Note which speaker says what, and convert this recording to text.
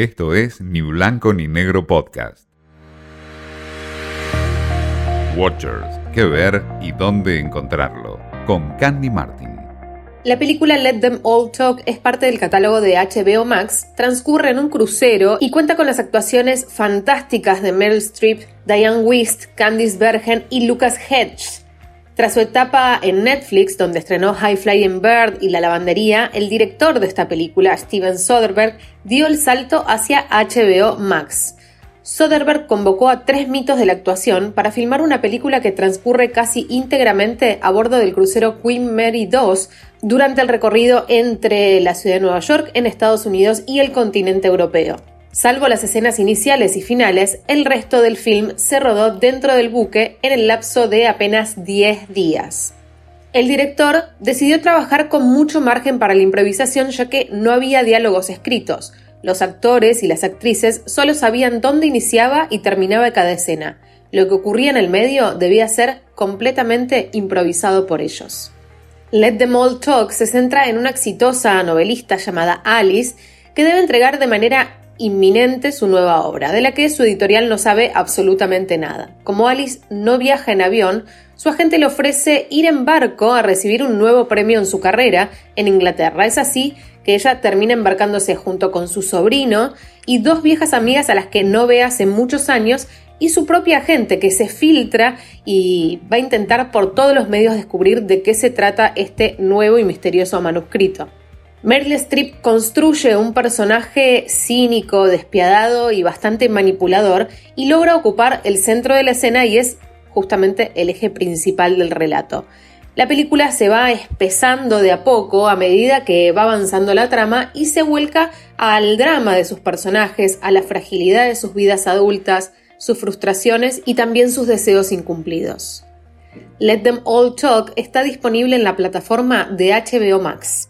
Speaker 1: Esto es Ni Blanco ni Negro Podcast. Watchers, qué ver y dónde encontrarlo. Con Candy Martin.
Speaker 2: La película Let Them All Talk es parte del catálogo de HBO Max, transcurre en un crucero y cuenta con las actuaciones fantásticas de Meryl Streep, Diane Wist, Candice Bergen y Lucas Hedges. Tras su etapa en Netflix, donde estrenó High Flying Bird y La Lavandería, el director de esta película, Steven Soderbergh, dio el salto hacia HBO Max. Soderbergh convocó a tres mitos de la actuación para filmar una película que transcurre casi íntegramente a bordo del crucero Queen Mary II durante el recorrido entre la ciudad de Nueva York en Estados Unidos y el continente europeo. Salvo las escenas iniciales y finales, el resto del film se rodó dentro del buque en el lapso de apenas 10 días. El director decidió trabajar con mucho margen para la improvisación ya que no había diálogos escritos. Los actores y las actrices solo sabían dónde iniciaba y terminaba cada escena. Lo que ocurría en el medio debía ser completamente improvisado por ellos. Let Them All Talk se centra en una exitosa novelista llamada Alice que debe entregar de manera inminente su nueva obra, de la que su editorial no sabe absolutamente nada. Como Alice no viaja en avión, su agente le ofrece ir en barco a recibir un nuevo premio en su carrera en Inglaterra. Es así que ella termina embarcándose junto con su sobrino y dos viejas amigas a las que no ve hace muchos años y su propia agente que se filtra y va a intentar por todos los medios descubrir de qué se trata este nuevo y misterioso manuscrito. Meryl Streep construye un personaje cínico, despiadado y bastante manipulador y logra ocupar el centro de la escena y es justamente el eje principal del relato. La película se va espesando de a poco a medida que va avanzando la trama y se vuelca al drama de sus personajes, a la fragilidad de sus vidas adultas, sus frustraciones y también sus deseos incumplidos. Let Them All Talk está disponible en la plataforma de HBO Max.